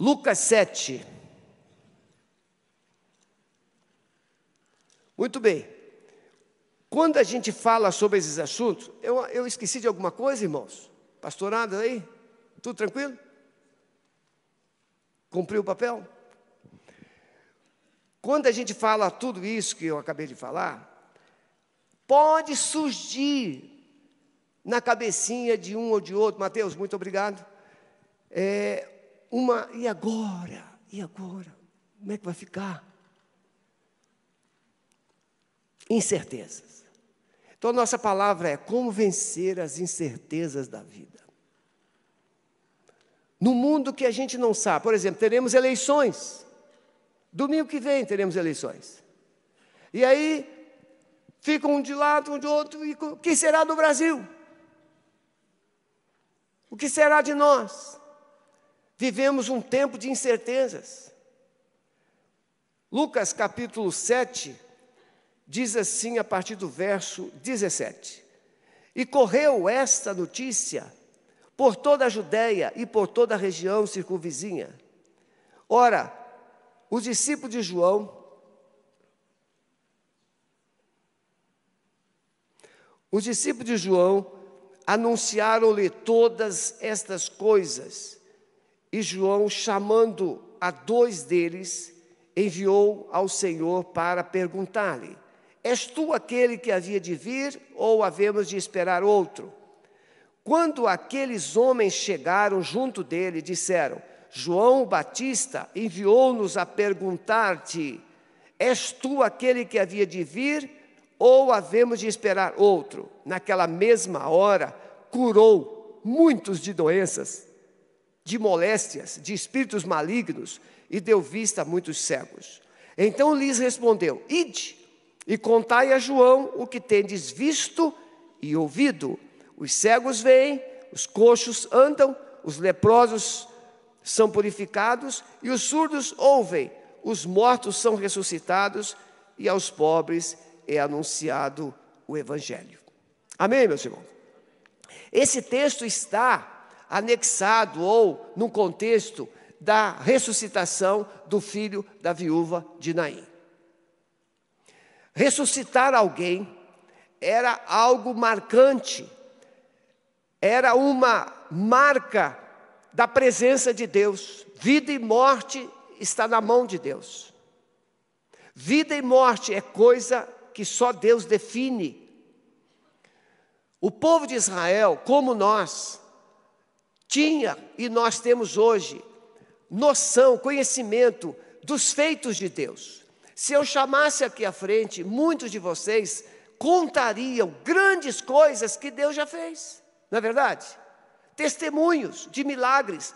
Lucas 7. Muito bem. Quando a gente fala sobre esses assuntos, eu, eu esqueci de alguma coisa, irmãos? Pastorado aí? Tudo tranquilo? Cumpriu o papel? Quando a gente fala tudo isso que eu acabei de falar, pode surgir na cabecinha de um ou de outro, Mateus, muito obrigado, é, uma, e agora? E agora? Como é que vai ficar? Incertezas. Então, nossa palavra é como vencer as incertezas da vida. No mundo que a gente não sabe, por exemplo, teremos eleições. Domingo que vem teremos eleições. E aí, fica um de lado, um de outro, e o que será do Brasil? O que será de nós? Vivemos um tempo de incertezas. Lucas capítulo 7 diz assim a partir do verso 17: E correu esta notícia por toda a Judéia e por toda a região circunvizinha. Ora, os discípulos de João, os discípulos de João anunciaram-lhe todas estas coisas. E João, chamando a dois deles, enviou ao Senhor para perguntar-lhe: És tu aquele que havia de vir ou havemos de esperar outro? Quando aqueles homens chegaram junto dele, disseram: João Batista enviou-nos a perguntar-te: És tu aquele que havia de vir, ou havemos de esperar outro? Naquela mesma hora, curou muitos de doenças, de moléstias, de espíritos malignos, e deu vista a muitos cegos. Então lhes respondeu: Ide e contai a João o que tendes visto e ouvido. Os cegos veem, os coxos andam, os leprosos são purificados e os surdos ouvem, os mortos são ressuscitados e aos pobres é anunciado o Evangelho. Amém, meus irmãos? Esse texto está anexado ou no contexto da ressuscitação do filho da viúva de Naim. Ressuscitar alguém era algo marcante, era uma marca da presença de Deus. Vida e morte está na mão de Deus. Vida e morte é coisa que só Deus define. O povo de Israel, como nós, tinha e nós temos hoje noção, conhecimento dos feitos de Deus. Se eu chamasse aqui à frente, muitos de vocês contariam grandes coisas que Deus já fez, não é verdade? testemunhos de milagres,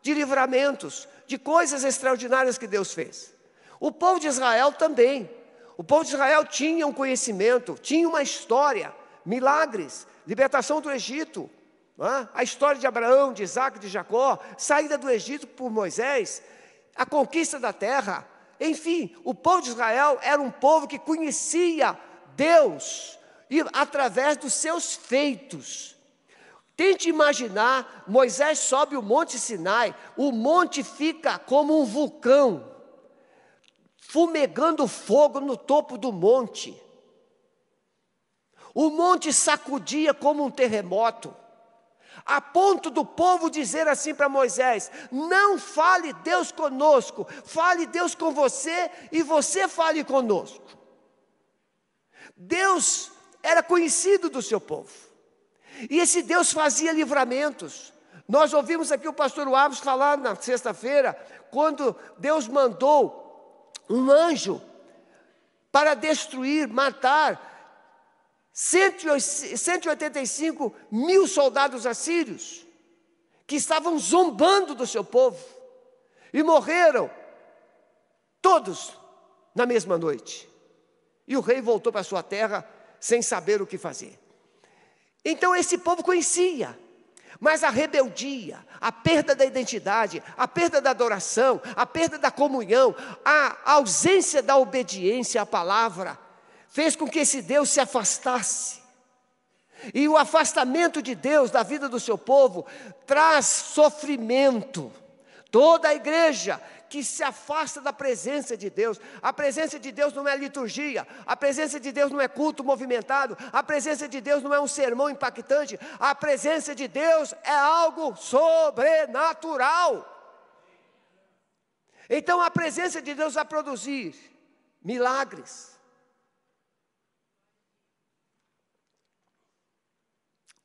de livramentos, de coisas extraordinárias que Deus fez. O povo de Israel também. O povo de Israel tinha um conhecimento, tinha uma história, milagres, libertação do Egito? A história de Abraão, de Isaac, de Jacó, saída do Egito por Moisés, a conquista da terra. Enfim, o povo de Israel era um povo que conhecia Deus e através dos seus feitos. Tente imaginar, Moisés sobe o monte Sinai, o monte fica como um vulcão, fumegando fogo no topo do monte. O monte sacudia como um terremoto, a ponto do povo dizer assim para Moisés: Não fale Deus conosco, fale Deus com você e você fale conosco. Deus era conhecido do seu povo. E esse Deus fazia livramentos. Nós ouvimos aqui o pastor Alves falar na sexta-feira, quando Deus mandou um anjo para destruir, matar 185 mil soldados assírios, que estavam zombando do seu povo, e morreram todos na mesma noite. E o rei voltou para sua terra sem saber o que fazer. Então esse povo conhecia, mas a rebeldia, a perda da identidade, a perda da adoração, a perda da comunhão, a ausência da obediência à palavra, fez com que esse Deus se afastasse. E o afastamento de Deus da vida do seu povo traz sofrimento, Toda a igreja que se afasta da presença de Deus, a presença de Deus não é liturgia, a presença de Deus não é culto movimentado, a presença de Deus não é um sermão impactante, a presença de Deus é algo sobrenatural. Então a presença de Deus vai produzir milagres,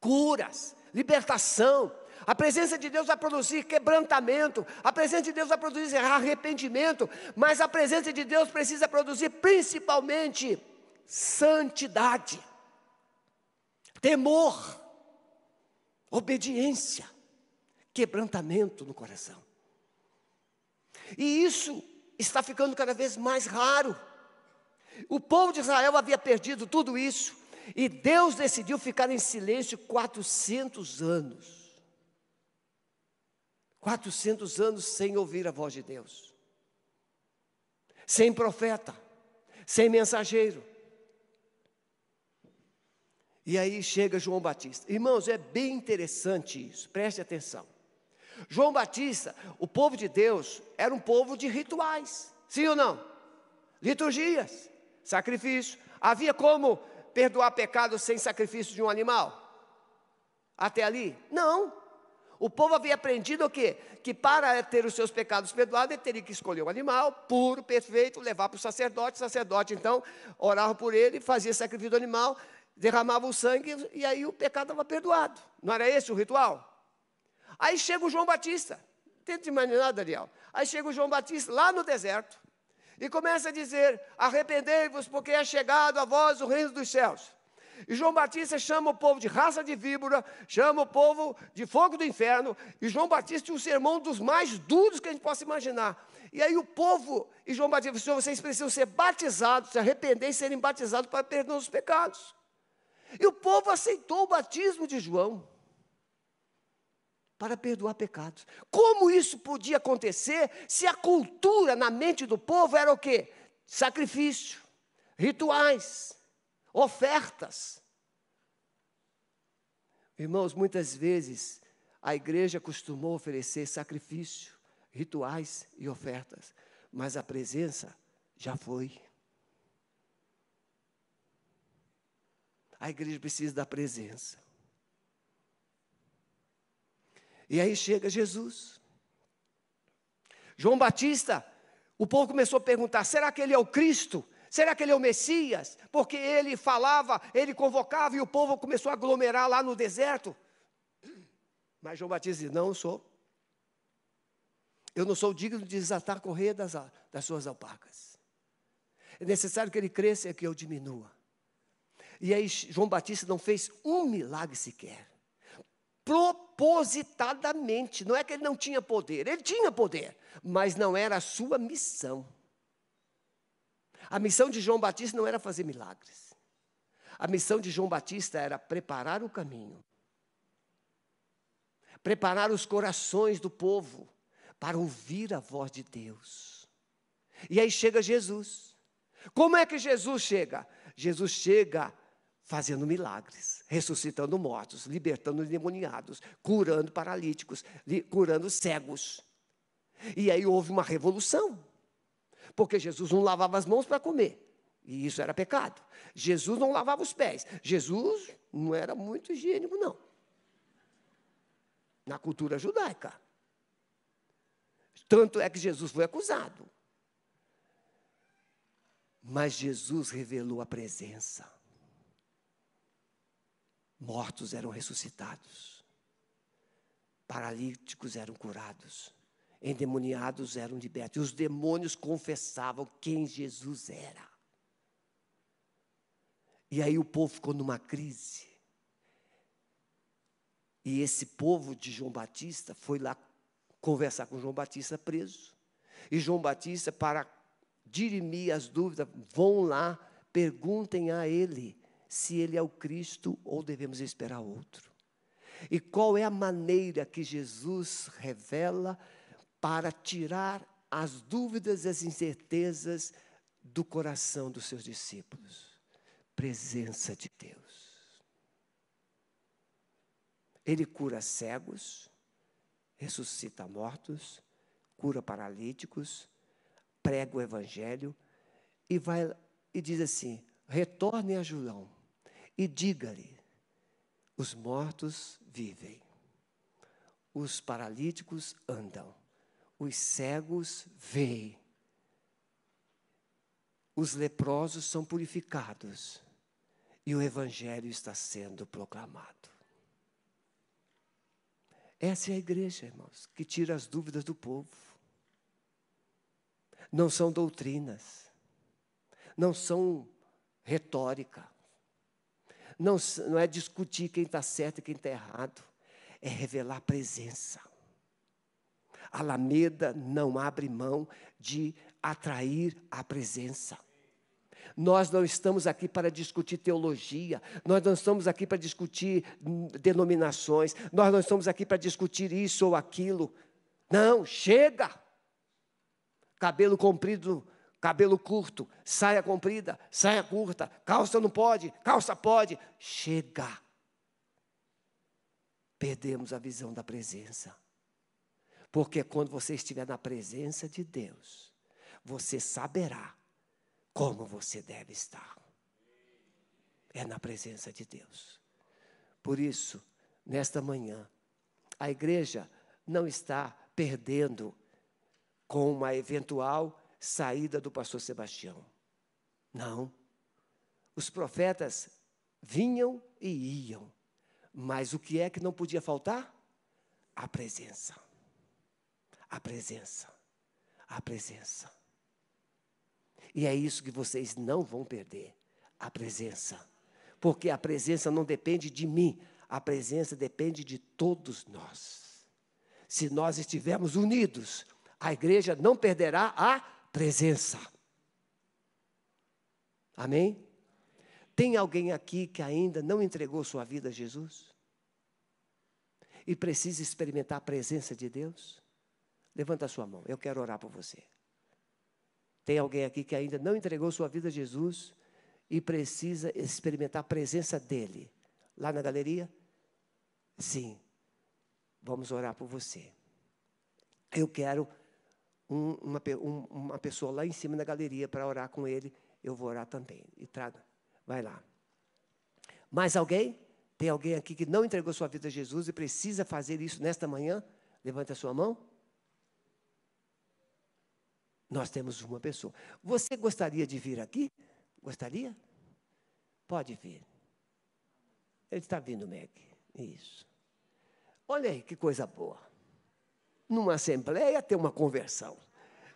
curas, libertação, a presença de Deus vai produzir quebrantamento, a presença de Deus vai produzir arrependimento, mas a presença de Deus precisa produzir principalmente santidade, temor, obediência, quebrantamento no coração. E isso está ficando cada vez mais raro. O povo de Israel havia perdido tudo isso, e Deus decidiu ficar em silêncio 400 anos. 400 anos sem ouvir a voz de Deus, sem profeta, sem mensageiro. E aí chega João Batista. Irmãos, é bem interessante isso, preste atenção. João Batista, o povo de Deus, era um povo de rituais, sim ou não? Liturgias, sacrifício. Havia como perdoar pecados sem sacrifício de um animal? Até ali? Não. O povo havia aprendido o quê? Que para ter os seus pecados perdoados, ele teria que escolher um animal puro, perfeito, levar para o sacerdote. O sacerdote, então, orava por ele, fazia sacrifício do animal, derramava o sangue e aí o pecado estava perdoado. Não era esse o ritual? Aí chega o João Batista. Tenta imaginar, Daniel. Aí chega o João Batista lá no deserto e começa a dizer: Arrependei-vos, porque é chegado a vós o reino dos céus. E João Batista chama o povo de raça de víbora, chama o povo de fogo do inferno. E João Batista tinha um sermão dos mais duros que a gente possa imaginar. E aí o povo, e João Batista falou: vocês precisam ser batizados, se arrepender e serem batizados para perdão dos pecados. E o povo aceitou o batismo de João para perdoar pecados. Como isso podia acontecer se a cultura na mente do povo era o quê? Sacrifício, rituais ofertas. Irmãos, muitas vezes a igreja costumou oferecer sacrifício, rituais e ofertas, mas a presença já foi. A igreja precisa da presença. E aí chega Jesus. João Batista, o povo começou a perguntar: será que ele é o Cristo? Será que ele é o Messias? Porque ele falava, ele convocava e o povo começou a aglomerar lá no deserto. Mas João Batista disse: Não sou. Eu não sou digno de desatar a correia das, das suas alpacas. É necessário que ele cresça e que eu diminua. E aí João Batista não fez um milagre sequer. Propositadamente. Não é que ele não tinha poder, ele tinha poder, mas não era a sua missão. A missão de João Batista não era fazer milagres. A missão de João Batista era preparar o caminho, preparar os corações do povo para ouvir a voz de Deus. E aí chega Jesus. Como é que Jesus chega? Jesus chega fazendo milagres, ressuscitando mortos, libertando endemoniados, curando paralíticos, curando cegos. E aí houve uma revolução. Porque Jesus não lavava as mãos para comer. E isso era pecado. Jesus não lavava os pés. Jesus não era muito higiênico, não. Na cultura judaica. Tanto é que Jesus foi acusado. Mas Jesus revelou a presença. Mortos eram ressuscitados. Paralíticos eram curados endemoniados eram libertos. E os demônios confessavam quem Jesus era. E aí o povo ficou numa crise. E esse povo de João Batista foi lá conversar com João Batista preso. E João Batista, para dirimir as dúvidas, vão lá, perguntem a ele se ele é o Cristo ou devemos esperar outro. E qual é a maneira que Jesus revela para tirar as dúvidas e as incertezas do coração dos seus discípulos. Presença de Deus. Ele cura cegos, ressuscita mortos, cura paralíticos, prega o evangelho e vai e diz assim: retorne a Julão e diga-lhe: os mortos vivem, os paralíticos andam, os cegos veem, os leprosos são purificados e o evangelho está sendo proclamado. Essa é a igreja, irmãos, que tira as dúvidas do povo. Não são doutrinas, não são retórica, não, não é discutir quem está certo e quem está errado, é revelar a presença. Alameda não abre mão de atrair a presença. Nós não estamos aqui para discutir teologia, nós não estamos aqui para discutir denominações, nós não estamos aqui para discutir isso ou aquilo. Não, chega! Cabelo comprido, cabelo curto, saia comprida, saia curta, calça não pode, calça pode. Chega! Perdemos a visão da presença. Porque quando você estiver na presença de Deus, você saberá como você deve estar. É na presença de Deus. Por isso, nesta manhã, a igreja não está perdendo com uma eventual saída do pastor Sebastião. Não. Os profetas vinham e iam. Mas o que é que não podia faltar? A presença. A presença. A presença. E é isso que vocês não vão perder: a presença. Porque a presença não depende de mim, a presença depende de todos nós. Se nós estivermos unidos, a igreja não perderá a presença. Amém? Tem alguém aqui que ainda não entregou sua vida a Jesus? E precisa experimentar a presença de Deus? Levanta a sua mão, eu quero orar por você. Tem alguém aqui que ainda não entregou sua vida a Jesus e precisa experimentar a presença dele? Lá na galeria? Sim. Vamos orar por você. Eu quero um, uma, um, uma pessoa lá em cima da galeria para orar com ele. Eu vou orar também. E traga. Vai lá. Mais alguém? Tem alguém aqui que não entregou sua vida a Jesus e precisa fazer isso nesta manhã? Levante a sua mão. Nós temos uma pessoa. Você gostaria de vir aqui? Gostaria? Pode vir. Ele está vindo, Meg. Isso. Olha aí que coisa boa. Numa assembleia tem uma conversão.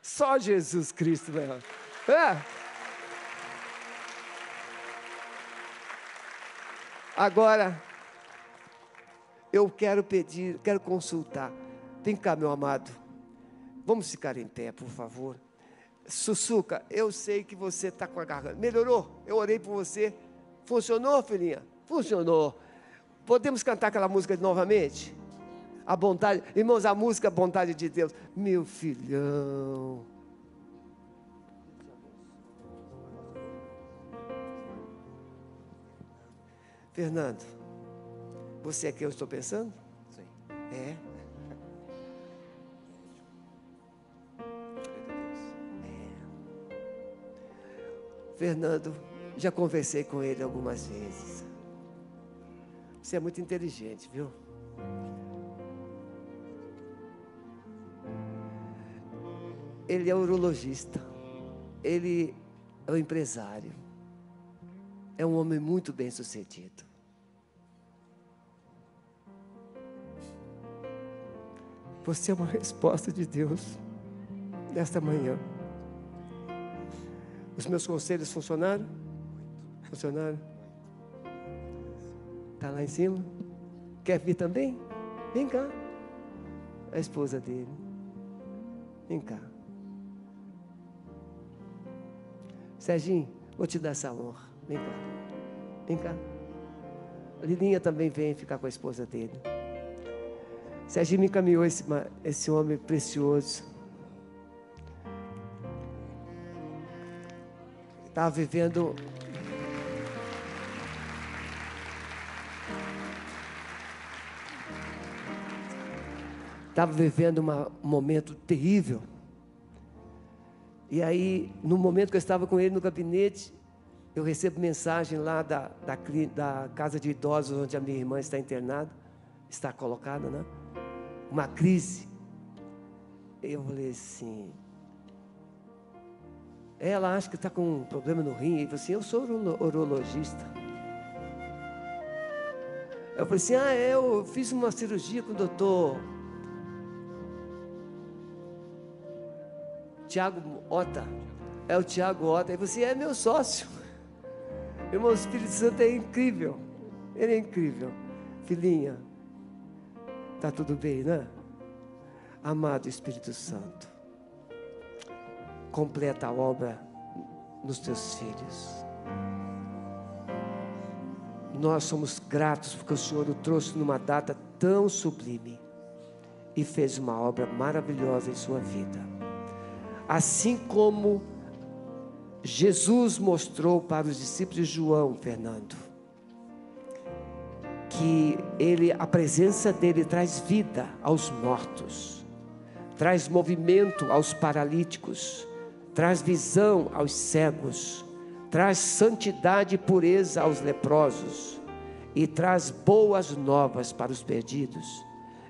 Só Jesus Cristo, né? É. Agora, eu quero pedir, quero consultar. Vem cá, meu amado. Vamos ficar em pé, por favor. Sussuca, eu sei que você está com a garganta. Melhorou? Eu orei por você. Funcionou, filhinha? Funcionou. Podemos cantar aquela música novamente? A vontade, irmãos, a música Vontade de Deus. Meu filhão. Fernando, você é quem eu estou pensando? Sim. É. Fernando, já conversei com ele algumas vezes. Você é muito inteligente, viu? Ele é urologista. Ele é um empresário. É um homem muito bem sucedido. Você é uma resposta de Deus nesta manhã. Os meus conselhos funcionaram? Funcionaram? Está lá em cima? Quer vir também? Vem cá. A esposa dele. Vem cá. Serginho, vou te dar essa honra. Vem cá. Vem cá. Lilinha também vem ficar com a esposa dele. Serginho me encaminhou esse, esse homem precioso. estava vivendo estava vivendo uma, um momento terrível. E aí, no momento que eu estava com ele no gabinete, eu recebo mensagem lá da, da, da casa de idosos onde a minha irmã está internada, está colocada, né? Uma crise. Eu falei assim. Ela acha que está com um problema no rim. E falou assim: Eu sou urologista. Eu falei assim: Ah, eu fiz uma cirurgia com o doutor Tiago Ota. É o Tiago Ota. Falou assim: É meu sócio. Irmão, o Espírito Santo é incrível. Ele é incrível. Filhinha, tá tudo bem, né? Amado Espírito Santo, completa a obra nos teus filhos. Nós somos gratos porque o Senhor o trouxe numa data tão sublime e fez uma obra maravilhosa em sua vida. Assim como Jesus mostrou para os discípulos de João, Fernando, que ele, a presença dele traz vida aos mortos, traz movimento aos paralíticos, traz visão aos cegos, traz santidade e pureza aos leprosos e traz boas novas para os perdidos.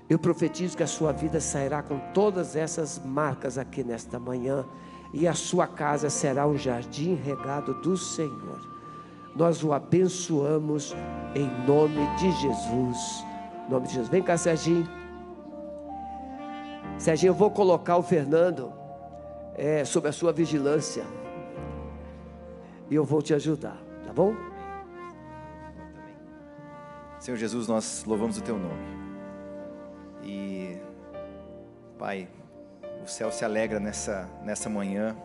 Eu profetizo que a sua vida sairá com todas essas marcas aqui nesta manhã e a sua casa será um jardim regado do Senhor. Nós o abençoamos em nome de Jesus. Em nome de Jesus. Vem cá, Serginho. Serginho, eu vou colocar o Fernando é, sob a sua vigilância. E eu vou te ajudar, tá bom? Senhor Jesus, nós louvamos o teu nome. Pai, o céu se alegra nessa, nessa manhã.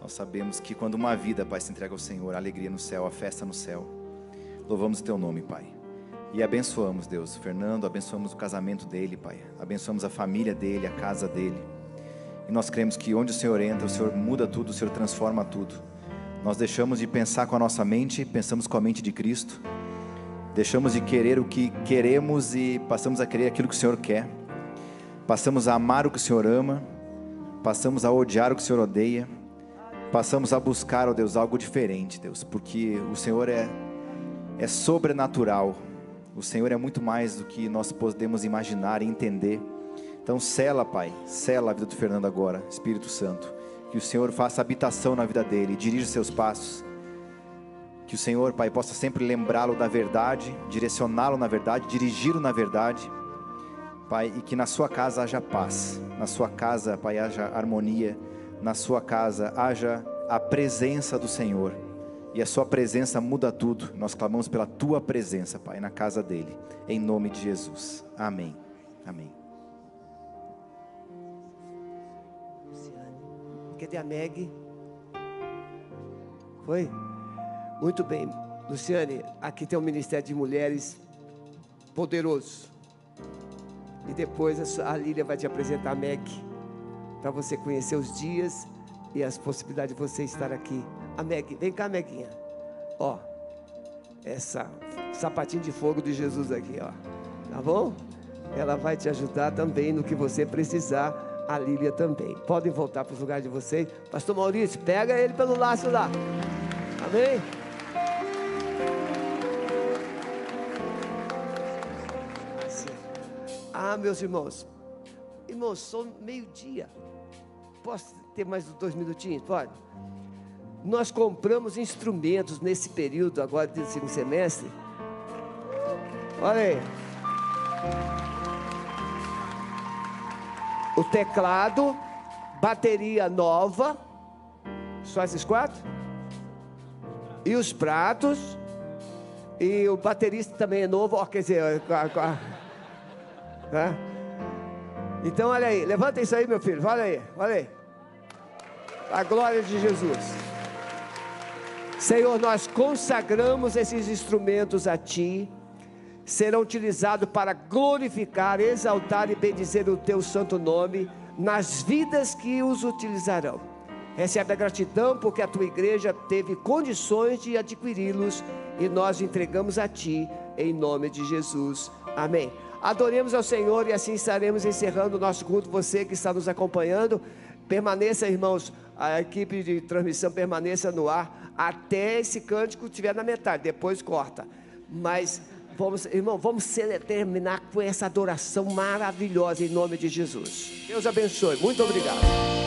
Nós sabemos que quando uma vida, Pai, se entrega ao Senhor, a alegria no céu, a festa no céu. Louvamos o Teu nome, Pai. E abençoamos, Deus, Fernando, abençoamos o casamento dele, Pai. Abençoamos a família dele, a casa dele. E nós cremos que onde o Senhor entra, o Senhor muda tudo, o Senhor transforma tudo. Nós deixamos de pensar com a nossa mente, pensamos com a mente de Cristo. Deixamos de querer o que queremos e passamos a querer aquilo que o Senhor quer passamos a amar o que o Senhor ama, passamos a odiar o que o Senhor odeia, passamos a buscar, ó Deus, algo diferente, Deus, porque o Senhor é, é sobrenatural, o Senhor é muito mais do que nós podemos imaginar e entender. Então, sela, Pai, sela a vida do Fernando agora, Espírito Santo, que o Senhor faça habitação na vida dele, dirija seus passos. Que o Senhor, Pai, possa sempre lembrá-lo da verdade, direcioná-lo na verdade, dirigi-lo na verdade Pai, e que na sua casa haja paz, na sua casa, Pai, haja harmonia, na sua casa haja a presença do Senhor. E a sua presença muda tudo. Nós clamamos pela tua presença, Pai, na casa dele, em nome de Jesus. Amém. Amém. Cadê a Meg? Foi? Muito bem. Luciane, aqui tem um Ministério de Mulheres poderoso. E depois a Lília vai te apresentar a Meg, para você conhecer os dias e as possibilidades de você estar aqui. A Meg, vem cá, Meguinha. Ó, essa sapatinho de fogo de Jesus aqui, ó. Tá bom? Ela vai te ajudar também no que você precisar. A Lília também. Podem voltar para os lugares de vocês. Pastor Maurício, pega ele pelo laço lá. Amém? Ah, meus irmãos. Irmãos, são meio-dia. Posso ter mais dois minutinhos? Pode? Nós compramos instrumentos nesse período agora do segundo semestre. Olha aí. O teclado, bateria nova. Só esses quatro? E os pratos. E o baterista também é novo. Ó, quer dizer, né? Então, olha aí, levanta isso aí, meu filho, olha aí, olha aí. A glória de Jesus. Senhor, nós consagramos esses instrumentos a Ti, serão utilizados para glorificar, exaltar e bendizer o Teu santo nome nas vidas que os utilizarão. Recebe a gratidão porque a Tua igreja teve condições de adquiri-los e nós entregamos a Ti em nome de Jesus. Amém. Adoremos ao Senhor e assim estaremos encerrando o nosso culto. Você que está nos acompanhando, permaneça, irmãos, a equipe de transmissão permaneça no ar até esse cântico estiver na metade, depois corta. Mas vamos, irmão, vamos terminar com essa adoração maravilhosa em nome de Jesus. Deus abençoe. Muito obrigado.